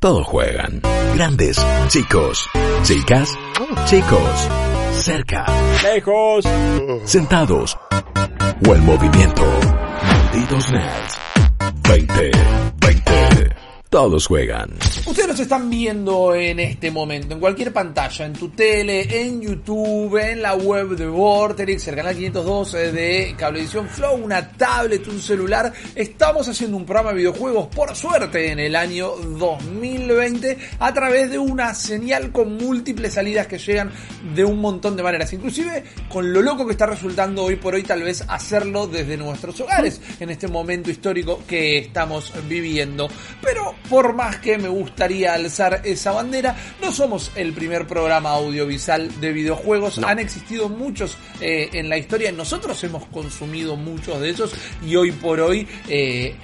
Todos juegan. Grandes, chicos, chicas, chicos, cerca, Lejos. sentados o en movimiento. Malditos nerds. 20, 20. Todos juegan. Ustedes nos están viendo en este momento, en cualquier pantalla, en tu tele, en YouTube, en la web de Vorterix, el canal 512 de Cablevisión Flow, una tablet, un celular. Estamos haciendo un programa de videojuegos, por suerte, en el año 2020, a través de una señal con múltiples salidas que llegan de un montón de maneras. Inclusive con lo loco que está resultando hoy por hoy, tal vez hacerlo desde nuestros hogares, en este momento histórico que estamos viviendo. Pero por más que me gustaría alzar esa bandera, no somos el primer programa audiovisual de videojuegos. Han existido muchos eh, en la historia. Nosotros hemos consumido muchos de esos y hoy por hoy, eh,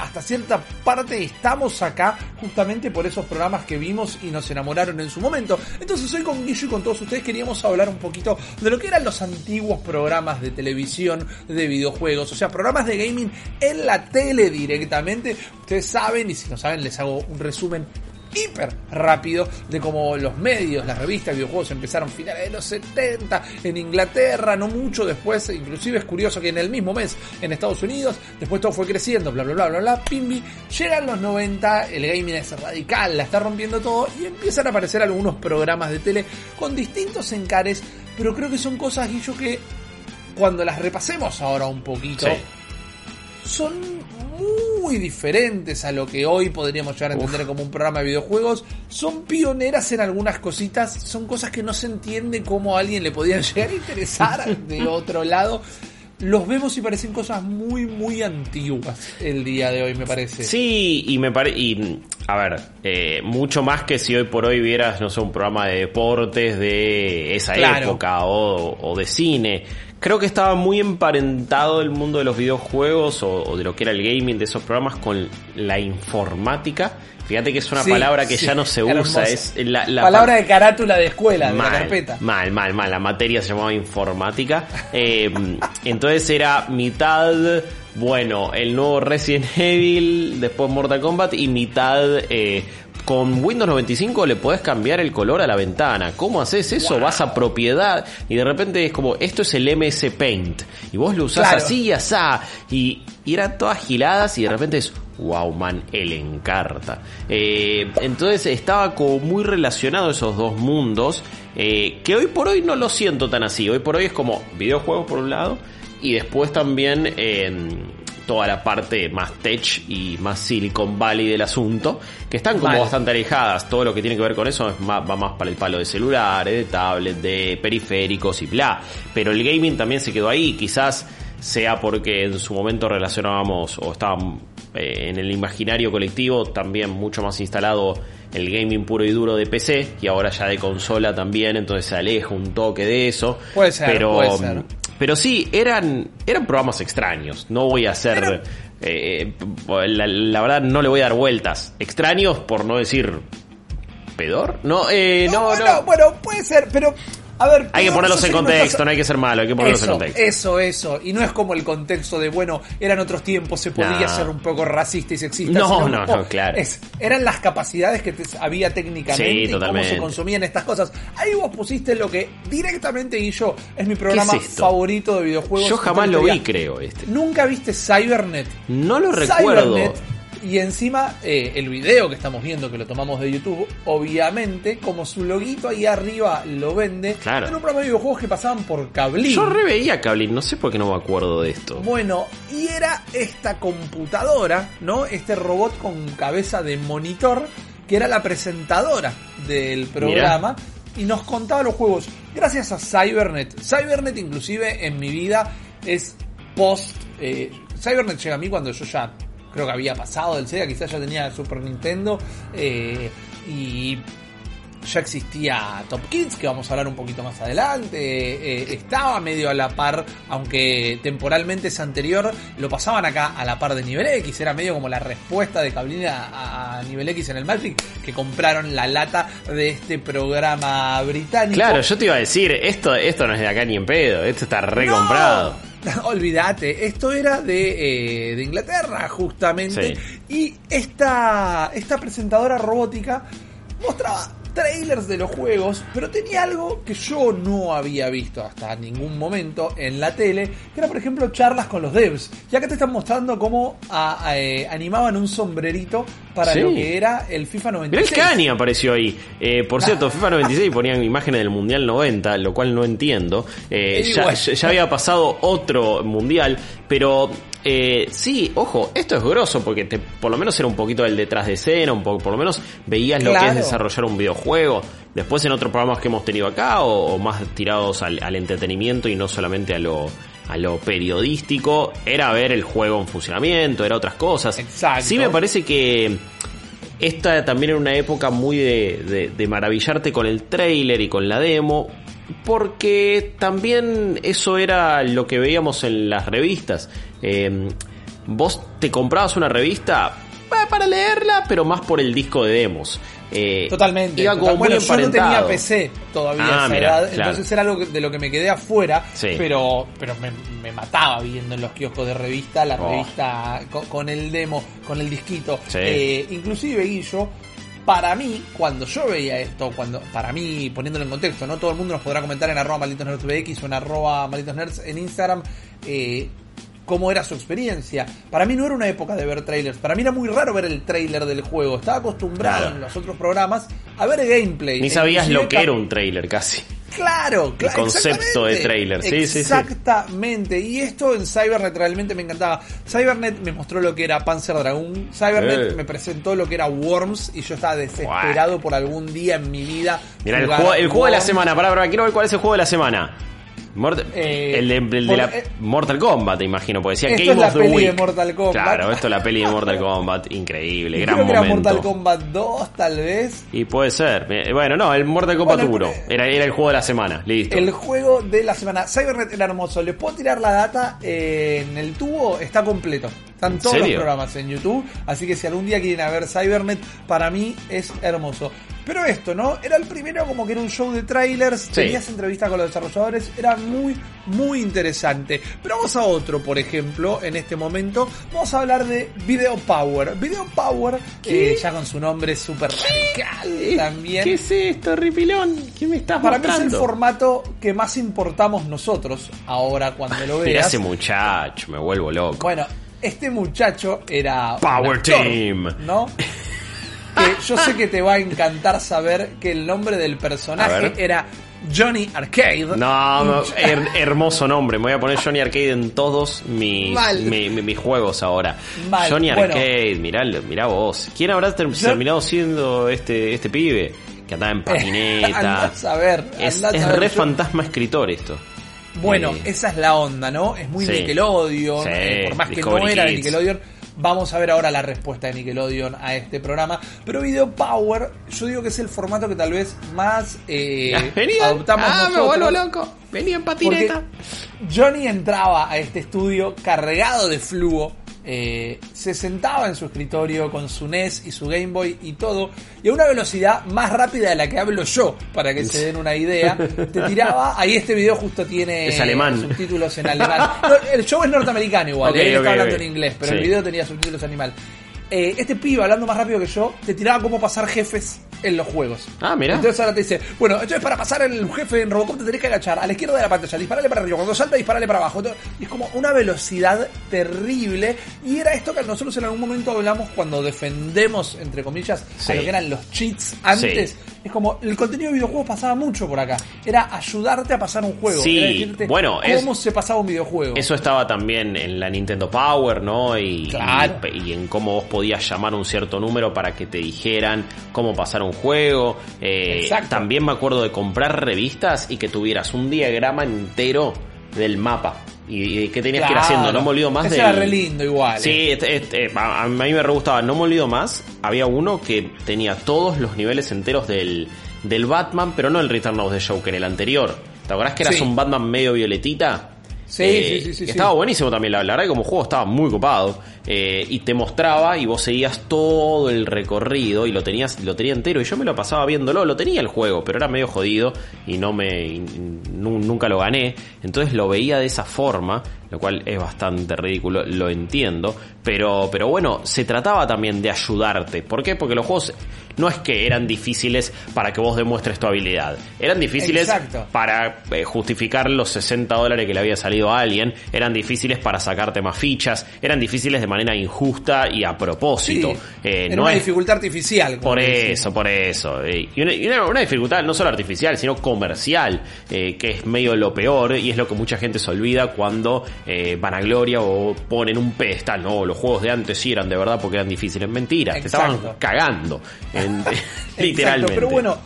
hasta cierta parte, estamos acá justamente por esos programas que vimos y nos enamoraron en su momento. Entonces hoy con Guillo y con todos ustedes queríamos hablar un poquito de lo que eran los antiguos programas de televisión de videojuegos, o sea, programas de gaming en la tele directamente. Ustedes saben, y si no saben, les hago un resumen hiper rápido de cómo los medios, las revistas de videojuegos empezaron finales de los 70 en Inglaterra, no mucho después, inclusive es curioso que en el mismo mes en Estados Unidos, después todo fue creciendo, bla bla bla bla bla, pimbi, llegan los 90, el gaming es radical, la está rompiendo todo y empiezan a aparecer algunos programas de tele con distintos encares, pero creo que son cosas, Guillo, que cuando las repasemos ahora un poquito, Sí. son muy diferentes a lo que hoy podríamos llegar a entender como un programa de videojuegos. Son pioneras en algunas cositas, son cosas que no se entiende cómo a alguien le podían llegar a interesar de otro lado. Los vemos y parecen cosas muy, muy antiguas el día de hoy, me parece. Sí, y me parece. Y, a ver, eh, mucho más que si hoy por hoy vieras, no sé, un programa de deportes de esa Claro. época o, o de cine. Creo que estaba muy emparentado el mundo de los videojuegos o, o de lo que era el gaming de esos programas con la informática. Fíjate que es una Sí, palabra que sí, ya no se hermosa. usa. Es la, la Palabra de carátula de escuela, de la mal, carpeta. Mal, mal, mal. La materia se llamaba informática. Eh, entonces era mitad, bueno, el nuevo Resident Evil, después Mortal Kombat y mitad... eh, con Windows 95 le podés cambiar el color a la ventana. ¿Cómo haces eso? Vas a propiedad y de repente es como, esto es el MS Paint. Y vos lo usás Claro. así y asá. Y, y eran todas giladas y de repente es, wow man, el encarta. Eh, entonces estaba como muy relacionado esos dos mundos. eh, que hoy por hoy no lo siento tan así. Hoy por hoy es como videojuegos por un lado. Y después también eh, toda la parte más tech y más Silicon Valley del asunto. Que están como bastante alejadas. Todo lo que tiene que ver con eso es más- va más para el palo de celulares, de tablet, de periféricos y bla. Pero el gaming también se quedó ahí. Quizás sea porque en su momento relacionábamos o estaba eh, en el imaginario colectivo también mucho más instalado el gaming puro y duro de PC y ahora ya de consola también, entonces se aleja un toque de eso. Puede ser, pero, puede ser. Pero sí, eran, eran programas extraños. No voy a hacer... eh, la, la verdad no le voy a dar vueltas. Extraños por no decir... ¿Pedor? No, eh, no, bueno, no. bueno, puede ser, pero a ver. Hay que ponerlos en contexto, no hay que ser malo, hay que ponerlos en contexto. eso, eso. Y no es como el contexto de, bueno, eran otros tiempos, se podía No. ser un poco racista y sexista. No, sino no, no, claro. es- eran las capacidades que te- había técnicamente Sí, y cómo se consumían estas cosas. Ahí vos pusiste lo que directamente y yo es mi programa es favorito de videojuegos. Yo jamás lo vi, creo, este. Nunca viste Cybernet. No lo recuerdo. Y encima eh, el video que estamos viendo, que lo tomamos de YouTube, obviamente, como su loguito ahí arriba lo vende, Claro. era un programa de videojuegos que pasaban por cablín. Yo reveía Cablin, no sé por qué no me acuerdo de esto. Bueno, y era esta computadora, ¿no? Este robot con cabeza de monitor, que era la presentadora del programa. Y nos contaba los juegos. Gracias a Cybernet. Cybernet inclusive en mi vida es post... eh, Cybernet llega a mí cuando yo ya creo que había pasado del Sega, quizás ya tenía Super Nintendo. eh, y ya existía Top Kids, que vamos a hablar un poquito más adelante. eh, estaba medio a la par, aunque temporalmente es anterior, lo pasaban acá a la par de Nivel X. Era medio como la respuesta de Cablina a, a Nivel X en el Magic, que compraron la lata de este programa británico. Claro, yo te iba a decir, esto, esto no es de acá ni en pedo, esto está recomprado. Olvídate, esto era de, eh, de Inglaterra justamente. Y esta, esta presentadora robótica mostraba trailers de los juegos, pero tenía algo que yo no había visto hasta ningún momento en la tele, que era por ejemplo charlas con los devs. Y acá te están mostrando cómo eh, animaban un sombrerito para lo que era el FIFA 96. el Cani apareció ahí. Eh, por cierto, FIFA 96 ponían imágenes del Mundial 90, lo cual no entiendo. Eh, ya, ya había pasado otro Mundial, pero eh, sí, ojo, esto es grosso porque te, por lo menos era un poquito del detrás de escena, un poco, por lo menos veías lo que es desarrollar un videojuego. Después en otros programas que hemos tenido acá, o, más tirados al, entretenimiento y no solamente a lo, a lo periodístico, era ver el juego en funcionamiento, era otras cosas. Exacto. Sí me parece que esta también era una época muy de, de maravillarte con el trailer y con la demo, porque también eso era lo que veíamos en las revistas. Eh, vos te comprabas una revista eh, para leerla, pero más por el disco de demos. Eh, Totalmente. bueno, yo no tenía PC todavía ah, edad, entonces era algo de lo que me quedé afuera, pero, pero me, mataba viendo en los kioscos de revista, la oh. revista con, el demo, con el disquito. inclusive Guillo, para mí, cuando yo veía esto, cuando para mí, poniéndolo en contexto, no todo el mundo nos podrá comentar en arroba malditos nerds o en arroba malditos nerds en Instagram eh, cómo era su experiencia. Para mí no era una época de ver trailers, para mí era muy raro ver el trailer del juego. Estaba acostumbrado en los otros programas a ver gameplay. Ni sabías lo que era un trailer casi. Claro, claro. El concepto de trailer, sí, Exactamente. Y esto en Cybernet realmente me encantaba. Cybernet me mostró lo que era Panzer Dragoon. Cybernet eh. me presentó lo que era Worms y yo estaba desesperado por algún día en mi vida. Mira, el juego, el juego de la semana. Pará, pará, quiero ver cuál es el juego de la semana. Eh, el de, la eh, Mortal Kombat, te imagino, porque decía Game of the Week. de Mortal Kombat. Claro, esto es la peli de Mortal Kombat, increíble, gran creo momento. era Mortal Kombat 2, tal vez. Y puede ser. Eh, bueno, no, el Mortal Kombat 1. Era, era el juego de la semana, listo. El juego de la semana. Cybernet era hermoso. Les puedo tirar la data en el tubo, está completo. Están todos los programas en YouTube, así que si algún día quieren ver Cybernet, para mí es hermoso. Pero esto, ¿no? Era el primero como que era un show de trailers, tenías entrevistas con los desarrolladores, era muy, muy interesante. Pero vamos a otro, por ejemplo, en este momento, vamos a hablar de Video Power. Video Power, eh, ya con su nombre súper radical también. ¿Qué es esto, Ripilón? ¿Qué me estás Para mí es el formato que más importamos nosotros ahora cuando lo veas. ese muchacho, me vuelvo loco. Bueno, este muchacho era... Power Team. ¿No? que yo sé que te va a encantar saber que el nombre del personaje era Johnny Arcade. No, hermoso nombre. Me voy a poner Johnny Arcade en todos mis, mis juegos ahora. Johnny Arcade, mirá, mirá vos. ¿Quién habrá terminado siendo este, este pibe? Que andaba en patineta. a ver. es, re fantasma escritor esto. Bueno, eh, esa es la onda, ¿no? Es muy Nickelodeon. Eh, por más que no era de Nickelodeon Vamos a ver ahora la respuesta de Nickelodeon a este programa. Pero Video Power, yo digo que es el formato que tal vez más eh, adoptamos ah, me vuelvo loco. Venía en patineta. Johnny entraba a este estudio cargado de fluo eh, se sentaba en su escritorio con su NES y su Game Boy y todo, y a una velocidad más rápida de la que hablo yo, para que se den una idea, te tiraba, ahí este video justo tiene subtítulos en alemán. el show es norteamericano igual, él está hablando en inglés, pero el video tenía subtítulos en animal. Eh, este pibe, hablando más rápido que yo, te tiraba cómo pasar jefes en los juegos. Ah, mira. Entonces ahora te dice, bueno, entonces para pasar el jefe en Robocop te tenés que agachar a la izquierda de la pantalla, disparale para arriba, cuando salta disparale para abajo. Es como una velocidad terrible. Y era esto que nosotros en algún momento hablamos cuando defendemos, entre comillas, a lo que eran los cheats antes. Es como el contenido de videojuegos pasaba mucho por acá. Era ayudarte a pasar un juego. Sí, era decirte bueno, cómo se pasaba un videojuego. Eso estaba también en la Nintendo Power, ¿no? Y, y, en cómo vos podías llamar un cierto número para que te dijeran cómo pasar un juego. Eh, también me acuerdo de comprar revistas y que tuvieras un diagrama entero del mapa y, qué tenías que ir haciendo. No me olvido más de. Era re lindo igual. Sí, eh. este, este, a, mí me re gustaba. No me olvido más. Había uno que tenía todos los niveles enteros del, del Batman, pero no el Return of the Joker, el anterior. ¿Te acordás que eras un Batman medio violetita? Sí, Eh, sí, sí, sí, sí. Estaba buenísimo también, la, la verdad que como juego estaba muy copado. eh, y te mostraba y vos seguías todo el recorrido y lo tenías lo tenía entero. Y yo me lo pasaba viéndolo, lo tenía el juego, pero era medio jodido y no me y nu- nunca lo gané. Entonces lo veía de esa forma, lo cual es bastante ridículo, lo entiendo. Pero, pero bueno, se trataba también de ayudarte. ¿Por qué? Porque los juegos no es que eran difíciles para que vos demuestres tu habilidad. Eran difíciles Exacto. para eh, justificar los 60 dólares que le había salido a alguien, eran difíciles para sacarte más fichas, eran difíciles de manera injusta y a propósito. Sí, Eh, era no una es dificultad artificial. por eso, por eso. Eh, Y una, y una- una dificultad no solo artificial, sino comercial, eh, que es medio lo peor y es lo que mucha gente se olvida cuando eh, vanagloria o ponen un pedestal. No, los juegos de antes sí eran de verdad porque eran difíciles. Mentira, te estaban cagando. en- Exacto, literalmente. pero bueno,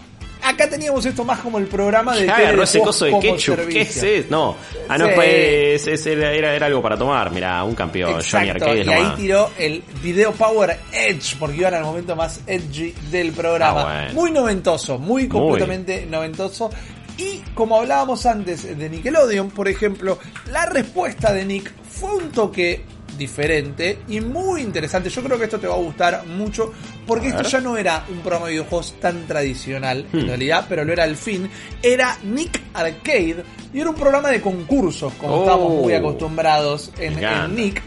acá teníamos esto más como el programa de de ese coso de ketchup. ¿Qué es eso? No. Ah, no, Sí. pues es- era, era, algo para tomar. Mira, un campeón. Johnny Exacto, Arcade es y ahí tiró el video Power Edge, porque iban al momento más edgy del programa. Ah, bueno. Muy noventoso, muy completamente noventoso. Y como hablábamos antes de Nickelodeon, por ejemplo, la respuesta de Nick fue un toque diferente y muy interesante. Yo creo que esto te va a gustar mucho porque esto ya no era un programa de videojuegos tan tradicional en Hmm. realidad, pero lo era al fin. Era Nick Arcade y era un programa de concursos, como Oh. estábamos muy acostumbrados en, Me encanta. en Nick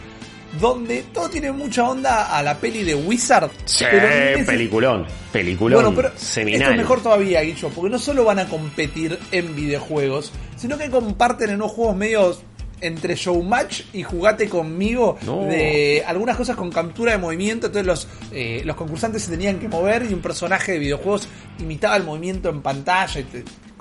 donde todo tiene mucha onda a la peli de Wizard. Sí, pero peliculón. Peliculón. Bueno, pero esto es mejor todavía, Guillo, porque no solo van a competir en videojuegos, sino que comparten en unos juegos medios entre showmatch y jugate conmigo No. de algunas cosas con captura de movimiento, entonces los, eh, los concursantes se tenían que mover y un personaje de videojuegos imitaba el movimiento en pantalla,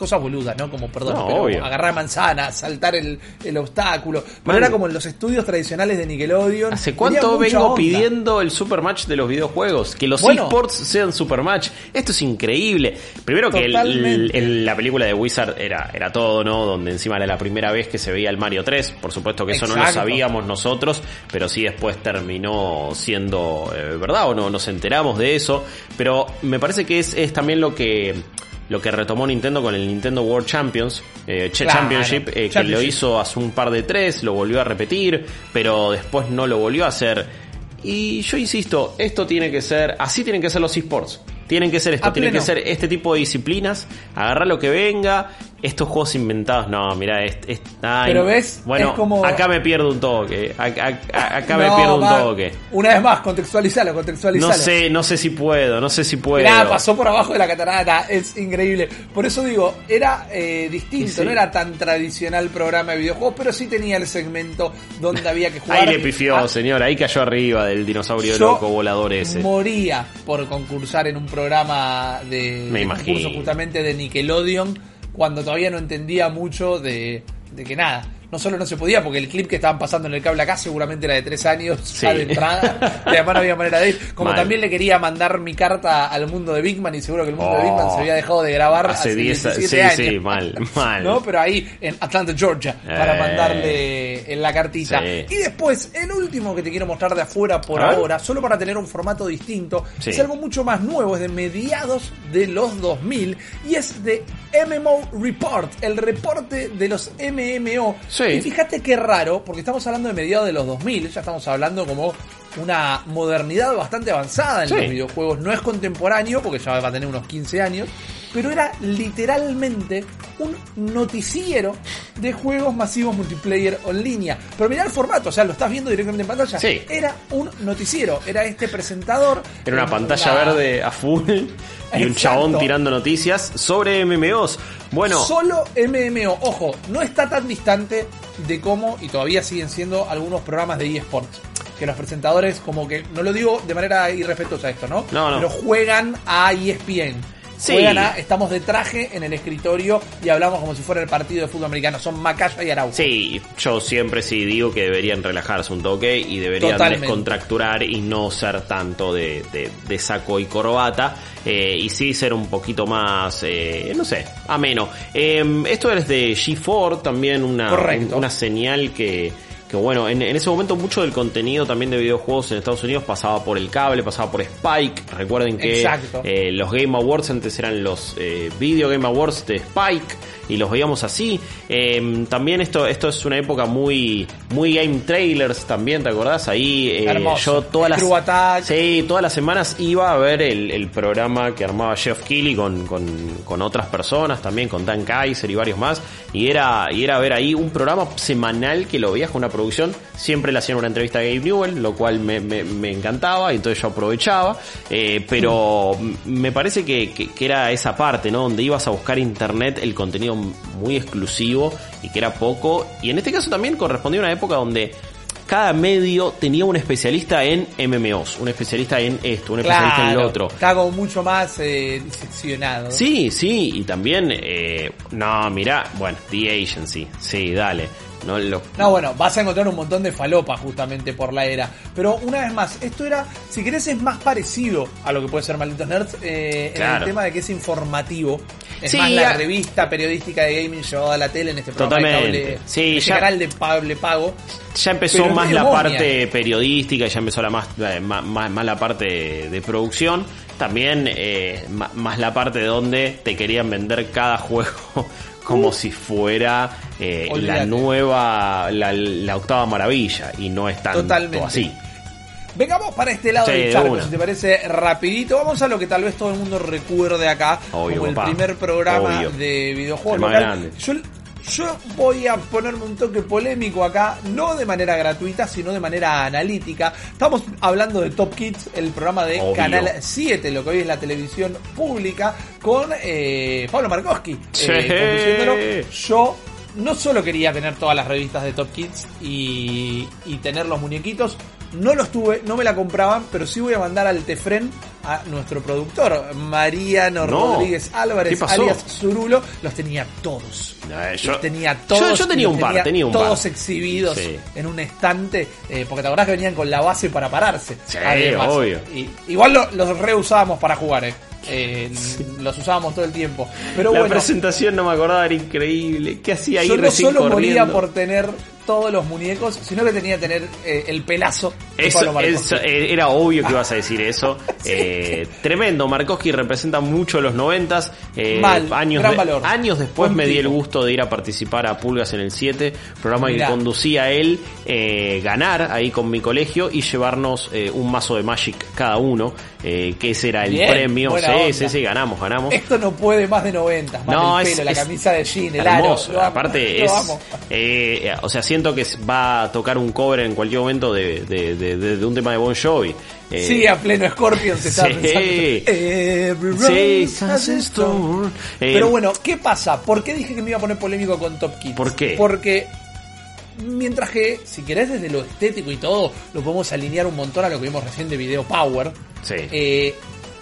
cosas boludas, ¿no? Como, perdón, No, pero obvio. agarrar manzanas, saltar el, el obstáculo, pero Man. era como en los estudios tradicionales de Nickelodeon. ¿Hace cuánto vengo onda. pidiendo el supermatch de los videojuegos? Que los Bueno. esports sean supermatch. Esto es increíble. Primero que el- Totalmente. el- la película de Wizard era, era todo, ¿no? Donde encima era la primera vez que se veía el Mario 3. Por supuesto que eso no lo sabíamos nosotros, pero sí después terminó siendo eh, verdad o no, nos enteramos de eso. Pero me parece que es, es también lo que... Lo que retomó Nintendo con el Nintendo World Champions, eh, Ch- Claro, Championship, eh, que lo Championship. hizo hace un par de tres, lo volvió a repetir, pero después no lo volvió a hacer. Y yo insisto, esto tiene que ser, así tienen que ser los esports. Tienen que ser esto, tienen que ser este tipo de disciplinas, agarrar lo que venga, estos juegos inventados, no, mira, es, es- ay, Pero ves, bueno, es como- acá me pierdo un toque, acá, acá- me pierdo un va, toque. Una vez más, contextualizalo, contextualizalo. No sé, no sé si puedo, no sé si puedo. Mirá, pasó por abajo de la catarata, es increíble. Por eso digo, era eh, distinto, Sí, no era tan tradicional programa de videojuegos, pero sí tenía el segmento donde había que jugar. Ahí le pifió, Ah, señor, ahí cayó arriba del dinosaurio loco volador ese. Moría por concursar en un programa de, Me de imagino. concurso justamente de Nickelodeon cuando todavía no entendía mucho de, de que nada. No solo no se podía, porque el clip que estaban pasando en el cable acá seguramente era de tres años ya Sí. de entrada. Además no había manera de ir. Como Mal. también le quería mandar mi carta al mundo de Big Man y seguro que el mundo de Oh. Big Man se había dejado de grabar Hace hace, 10 17 sí, años. sí, mal, mal. ¿No? Pero ahí en Atlanta, Georgia, para Eh. mandarle en la cartita. Sí. Y después, el último que te quiero mostrar de afuera por ahora, solo para tener un formato distinto, Sí. es algo mucho más nuevo, es de mediados de los 2000 y es de MMO Report, el reporte de los MMO. Sí. Y fíjate qué raro, porque estamos hablando de mediados de los 2000, ya estamos hablando como una modernidad bastante avanzada en Sí. los videojuegos. No es contemporáneo, porque ya va a tener unos 15 años, pero era literalmente un noticiero de juegos masivos multiplayer en línea. Pero mirá el formato, o sea, lo estás viendo directamente en pantalla. Sí. Era un noticiero, era este presentador. Era una pantalla verde a full y un chabón tirando noticias sobre MMOs. Bueno, Solo MMO. Ojo, no está tan distante de cómo, y todavía siguen siendo algunos programas de eSports. Que los presentadores, como que, no lo digo de manera irrespetuosa esto, ¿no? No, no. Pero juegan a ESPN. Sí. Juegan a, estamos de traje en el escritorio y hablamos como si fuera el partido de fútbol americano. Son Macaya y Araujo. sí, yo siempre sí digo que deberían relajarse un toque y deberían Totalmente. descontracturar y no ser tanto de, de- de saco y corbata. eh, y sí ser un poquito más, eh, no sé, ameno. Eh, esto es de G4, también una, Correcto. una señal que, que bueno, en, en ese momento mucho del contenido también de videojuegos en Estados Unidos pasaba por el cable, pasaba por Spike. Recuerden que eh, los Game Awards antes eran los eh, Video Game Awards de Spike y los veíamos así. Eh, también esto, esto es una época muy, muy game trailers también, ¿te acordás? Ahí eh, yo todas las, sí, todas las semanas iba a ver el, el programa que armaba Jeff Keighley con, con, con otras personas también, con Dan Kaiser y varios más. Y era, y era ver ahí un programa semanal que lo veías con una producción. Siempre le hacían una entrevista a Gabe Newell, lo cual me, me, me encantaba y entonces yo aprovechaba. Eh, pero me parece que, que, que era esa parte, ¿no? Donde ibas a buscar internet el contenido muy exclusivo y que era poco. Y en este caso también correspondía a una época donde cada medio tenía un especialista en MMOs, un especialista en esto, un especialista en lo otro. Está como mucho más eh, diseccionado. Sí, sí, y también, eh, no, mira, bueno, The Agency, sí, dale. No, lo, No, bueno, vas a encontrar un montón de falopas justamente por la era. Pero una vez más, esto era, si querés, es más parecido a lo que puede ser Malditos Nerds eh, en el tema de que es informativo. Es Sí, más la a- revista periodística de gaming llevada a la tele en este programa de Totalmente. cable, Sí, ya- canal de cable pago. ya empezó más la parte periodística, ya empezó la más, eh, más, más- la parte de, de producción. También eh, más la parte de donde te querían vender cada juego como si fuera eh, la nueva, la, la octava maravilla. Y no es tanto Totalmente. así. Vengamos para este lado Sí, del de charco, si te parece rapidito. Vamos a lo que tal vez todo el mundo recuerde acá Obvio, como el papá. primer programa Obvio. de videojuegos local. Yo, yo voy a ponerme un toque polémico acá, no de manera gratuita, sino de manera analítica. Estamos hablando de Top Kids, el programa de Obvio. Canal 7, lo que hoy es la televisión pública, con eh, Pablo Markowski eh. Yo no solo quería tener todas las revistas de Top Kids y, y tener los muñequitos, no los tuve, no me la compraban, pero sí voy a mandar al Tefren a nuestro productor, Mariano No. Rodríguez Álvarez, alias Zurulo, los tenía todos. Eh, yo- los tenía todos. yo- yo tenía un par, tenía un Todos par. exhibidos Sí. en un estante, eh, porque te acordás que venían con la base para pararse. Sí, además. obvio. Y, igual lo- los reusábamos para jugar, eh. Eh, Los usábamos todo el tiempo. Pero la bueno, presentación no me acordaba, era increíble. ¿Qué hacía ahí yo no solo moría corriendo? por tener todos los muñecos, sino que tenía que tener eh, el pelazo de Eso, Pablo Marcos. eso, eh, era obvio que ibas a decir eso. Eh, tremendo, Markowski representa mucho los noventas. Eh, Mal, años, gran de- valor. años después me di el gusto de ir a participar a Pulgas en el 7, programa Mirá. que conducía él, ganar ahí con mi colegio y llevarnos un mazo de Magic cada uno, que ese era el Bien, premio. Sí, onda. sí, sí, ganamos, ganamos. Esto no puede más de 90, más No, el es- pelo, la camisa de jean, el hermoso. aro. lo amo, Aparte lo es, o sea, siento que va a tocar un cover en cualquier momento de, de, de- un tema de Bon Jovi. Eh, Sí, a pleno Scorpion se está Sí. pensando. Sí, storm. storm. Eh, Pero bueno, ¿qué pasa? ¿Por qué dije que me iba a poner polémico con Top Kids? ¿Por qué? Porque mientras que, si querés desde lo estético y todo, lo podemos alinear un montón a lo que vimos recién de Video Power. Sí. Eh,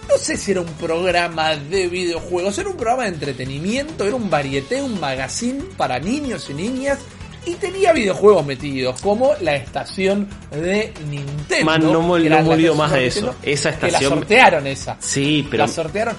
no sé si era un programa de videojuegos, era un programa de entretenimiento, era un varieté, un magazine para niños y niñas. Y tenía videojuegos metidos, como la estación de Nintendo. Man, no no estación más de Nintendo, eso. Esa Que la estación- sortearon esa. Sí, pero La sortearon.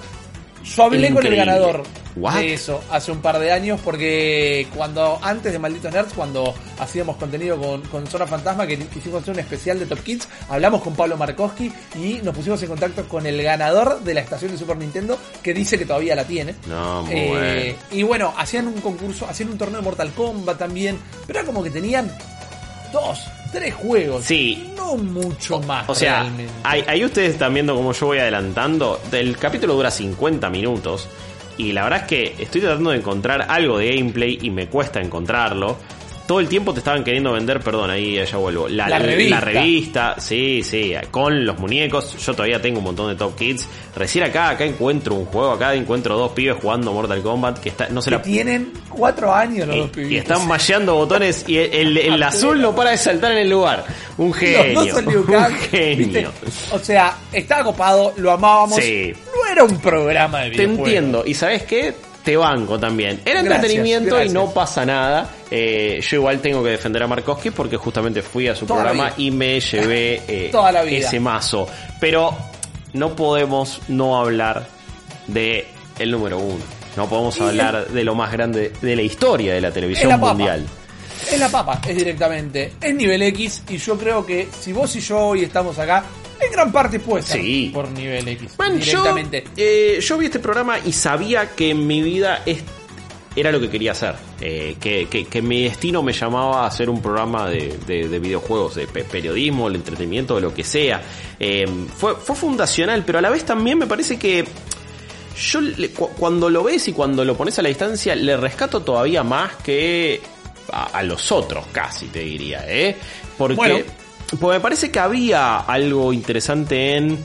Yo hablé con el ganador What? de eso hace un par de años porque cuando antes de Malditos Nerds, cuando hacíamos contenido con, con Zona Fantasma, que hacer un especial de Top Kids, hablamos con Pablo Markowski y nos pusimos en contacto con el ganador de la estación de Super Nintendo que dice que todavía la tiene. No, muy Eh, bueno. Y bueno, hacían un concurso, hacían un torneo de Mortal Kombat también, pero era como que tenían dos, tres juegos. Sí. No mucho más. O sea, ahí ustedes están viendo como yo voy adelantando. El capítulo dura 50 minutos. Y la verdad es que estoy tratando de encontrar algo de gameplay y me cuesta encontrarlo. Todo el tiempo te estaban queriendo vender, perdón, ahí ya vuelvo. La, La revista. la revista, sí, sí, con los muñecos. Yo todavía tengo un montón de Top Kids. Recién acá, acá encuentro un juego, acá encuentro dos pibes jugando Mortal Kombat que está, no se que la tienen cuatro años los y, dos y pibitos. están macheando botones y el, el- el azul no para de saltar en el lugar. Un genio. Los dos son Liu un genio. ¿viste? O sea, estaba copado, lo amábamos. Sí. Era un programa de Te videojuegos. entiendo. ¿Y sabes qué? Te banco también. Era entretenimiento gracias. y no pasa nada. Eh, yo igual tengo que defender a Markowski porque justamente fui a su Toda programa y me llevé eh, Toda la vida. ese mazo. Pero no podemos no hablar de el número uno. No podemos Y hablar de lo más grande de la historia de la televisión la mundial. es la papa, es directamente. Es nivel X y yo creo que si vos y yo hoy estamos acá, en gran parte puede ser Sí. por nivel X. Man, yo, directamente. eh, yo vi este programa y sabía que en mi vida es- era lo que quería hacer. Eh, que, que- que mi destino me llamaba a hacer un programa de, de- de videojuegos, de pe- periodismo, el entretenimiento, de lo que sea. Eh, fue, fue fundacional, pero a la vez también me parece que yo le- cu- cuando lo ves y cuando lo pones a la distancia, le rescato todavía más que a, a los otros, casi te diría, ¿eh? Porque, Bueno. Porque me parece que había algo interesante en.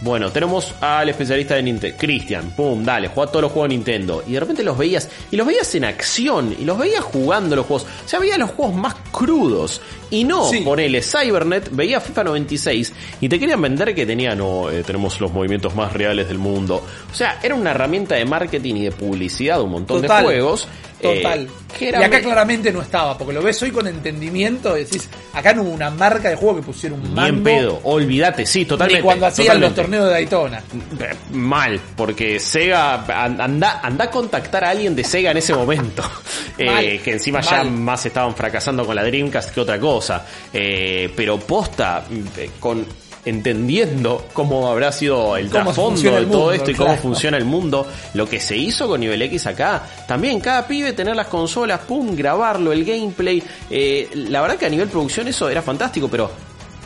Bueno, tenemos al especialista de Nintendo, Cristian, pum, dale, juega todos los juegos de Nintendo. Y de repente los veías, y los veías en acción, y los veías jugando los juegos. O sea, veías los juegos más crudos. Y no, Sí. ponele Cybernet, veía FIFA 96, y te querían vender que tenía, no, eh, tenemos los movimientos más reales del mundo. O sea, era una herramienta de marketing y de publicidad un montón Total, de juegos. Eh, Total. que era y acá me- claramente no estaba, porque lo ves hoy con entendimiento, decís, acá no hubo una marca de juego que pusiera un Ni mango en pedo, olvídate, sí, totalmente. ni cuando hacían los torneos de Daytona. Eh, Mal, porque Sega an- anda, anda a contactar a alguien de Sega en ese momento. Eh, que encima ya más estaban fracasando con la Dreamcast que otra cosa. Eh, pero posta, mm, eh, con entendiendo cómo habrá sido el trasfondo de todo mundo, esto y cómo claro. funciona el mundo, lo que se hizo con Nivel X acá, también cada pibe tener las consolas, pum, grabarlo, el gameplay, eh, la verdad que a nivel producción eso era fantástico, pero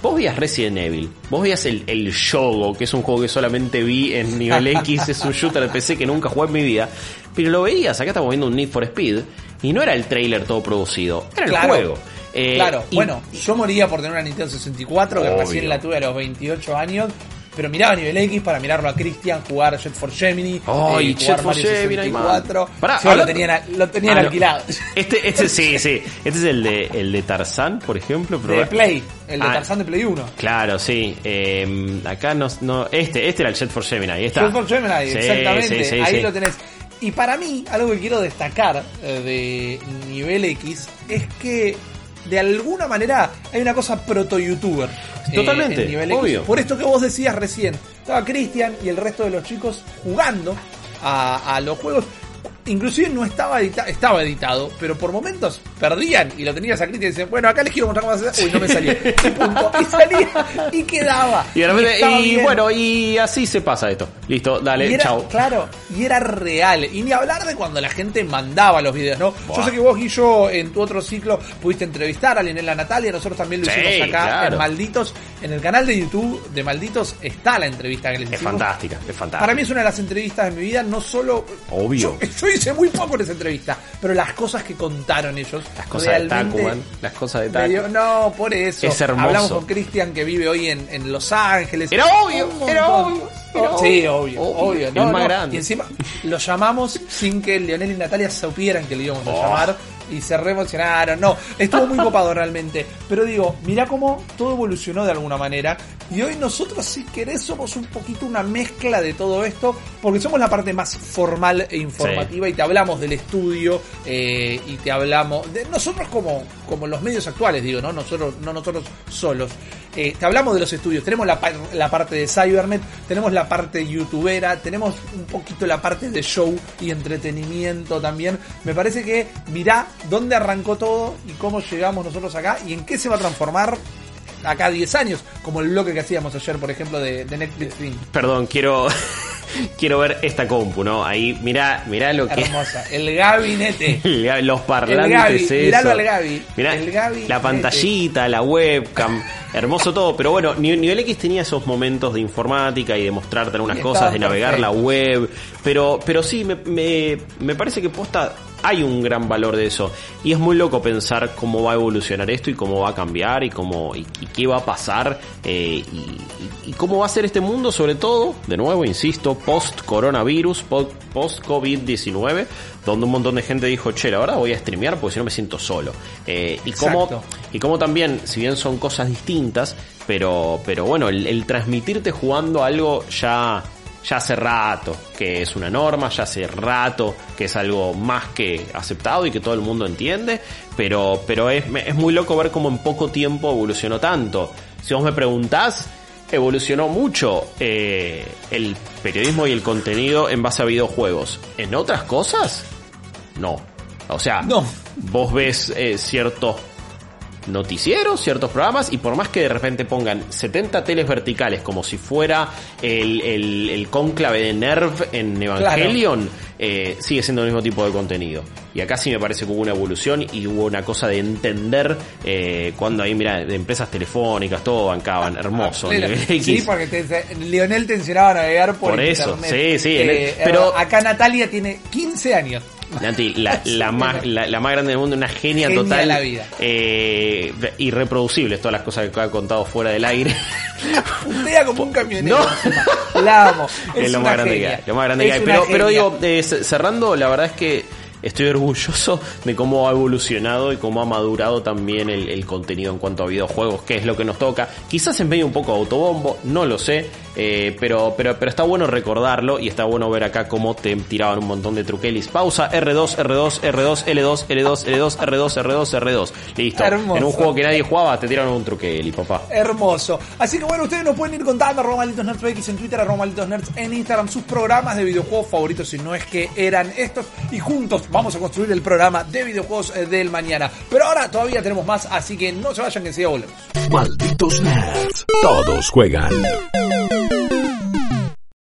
Vos veías Resident Evil, vos veías el, el Shogo, que es un juego que solamente vi en nivel X, es un shooter de PC que nunca jugué en mi vida, pero lo veías, acá estamos viendo un Need for Speed, y no era el trailer todo producido, era el Claro. juego. Eh, claro, y- bueno, yo moría por tener una Nintendo 64, que recién la tuve a los 28 años. Pero miraba nivel X para mirarlo a Cristian jugar Jet for Gemini. Ay, eh, Jet jugar for Gemini, 64. man. Pará, lo tenían Ah, no. alquilado. Este, este sí, sí. Este es el de, el de Tarzán, por ejemplo. De pero- Play, el de Ah, Tarzán de Play 1. Claro, sí. Eh, acá no, no. Este, este era el Jet for Gemini. Ahí está. Jet for Gemini, Sí, exactamente. sí, sí, Ahí lo tenés. Y para mí, algo que quiero destacar eh, de nivel X es que de alguna manera hay una cosa proto-youtuber. Totalmente, nivel obvio. Por esto que vos decías recién. Estaba Cristian y el resto de los chicos jugando a, a los juegos. Inclusive no estaba editado, estaba editado, pero por momentos perdían y lo tenías a y decían, bueno, acá les quiero mostrar cómo se hace. Uy, no me salía. Y, punto. y salía y quedaba. Y, repente- y bueno, y así se pasa esto. Listo, dale, Y era, chau. Claro, y era real. Y ni hablar de cuando la gente mandaba los videos, ¿no? Buah. Yo sé que vos, Guillo, en tu otro ciclo pudiste entrevistar a Linela Natalia, nosotros también lo Sí, hicimos acá claro. en Malditos. En el canal de YouTube de Malditos está la entrevista que les Es hicimos. fantástica, es fantástica. Para mí es una de las entrevistas de mi vida, no solo... Obvio. Yo, yo hice muy poco en esa entrevista, pero las cosas que contaron ellos... Las cosas de Tacuman, las cosas de me Tacu. dio- no, por eso. Es hermoso. Hablamos con Cristian que vive hoy en, en Los Ángeles. Era obvio, era obvio, Sí, obvio. obvio, No, más no. grande. Y encima lo llamamos sin que Leonel y Natalia supieran que le íbamos a Oh. llamar y se re emocionaron. No, estuvo muy copado realmente. Pero digo, mirá cómo todo evolucionó de alguna manera. Y hoy nosotros, si querés, somos un poquito una mezcla de todo esto, porque somos la parte más formal e informativa y te hablamos del estudio eh, y te hablamos de nosotros como, como los medios actuales, digo, ¿no? Nosotros, no nosotros solos. Eh, te hablamos de los estudios, tenemos la, la parte de Cybernet, tenemos la parte youtubera, tenemos un poquito la parte de show y entretenimiento también. Me parece que mirá dónde arrancó todo y cómo llegamos nosotros acá y en qué se va a transformar acá a 10 años, como el bloque que hacíamos ayer, por ejemplo, de, de Netflix Stream. Perdón, quiero quiero ver esta compu, ¿no? Ahí, mirá, mirá lo que Hermosa. El gabinete. los parlantes El eso. miralo al Gaby. Mirá, El la pantallita, la webcam, hermoso todo, pero bueno, Ni- Nivel X tenía esos momentos de informática y de mostrarte algunas cosas, de navegar la web, pero pero sí me, me, me parece que posta hay un gran valor de eso. Y es muy loco pensar cómo va a evolucionar esto y cómo va a cambiar y cómo y, y qué va a pasar eh, y, cómo va a ser este mundo sobre todo de nuevo insisto post coronavirus post covid 19 donde un montón de gente dijo che verdad voy a streamear porque si no me siento solo Eh, y cómo y como también, si bien son cosas distintas, pero, pero bueno, el, el transmitirte jugando algo ya, ya hace rato que es una norma, ya hace rato que es algo más que aceptado y que todo el mundo entiende, pero, pero es, es muy loco ver cómo en poco tiempo evolucionó tanto. Si vos me preguntás, evolucionó mucho eh, el periodismo y el contenido en base a videojuegos. En otras cosas, no. O sea, No, vos ves eh, ciertos noticieros, ciertos programas, y por más que de repente pongan 70 teles verticales como si fuera el, el, el cónclave de Nerv en Evangelion, eh, sigue siendo el mismo tipo de contenido. Y acá sí me parece que hubo una evolución y hubo una cosa de entender eh, cuando ahí, mira, de empresas telefónicas, todo bancaban, hermoso. Claro. Sí, porque te- Lionel te enseñaba a navegar por, Por eso, internet. sí, sí, Eh, pero- acá Natalia tiene 15 años. Nati, la, la más, la, la más grande del mundo, una genia, Genia total. de la vida. Eh, irreproducibles todas las cosas que ha contado fuera del aire. Putea como un camionero. No. La amo. Es, es lo más grande que genia. hay. Lo más grande que Es hay. Pero, pero digo, eh, cerrando, la verdad es que estoy orgulloso de cómo ha evolucionado y cómo ha madurado también el, el contenido en cuanto a videojuegos, que es lo que nos toca. Quizás en medio un poco autobombo, no lo sé, eh, pero, pero, pero está bueno recordarlo y está bueno ver acá cómo te tiraban un montón de truquelis. Pausa, R2, R2, R2, L2, L2, L2, R2, R2, R2. Listo. Hermoso. En un juego que nadie jugaba, te tiraron un truqueli, papá. Hermoso. Así que bueno, ustedes nos pueden ir contando arroba malditos nerds X en Twitter, arroba malditos nerds en Instagram, sus programas de videojuegos favoritos, si no es que eran estos. Y juntos vamos a construir el programa de videojuegos eh, del mañana. Pero ahora todavía tenemos más, así que no se vayan que enseguida volvemos. Malditos nerds. Todos juegan.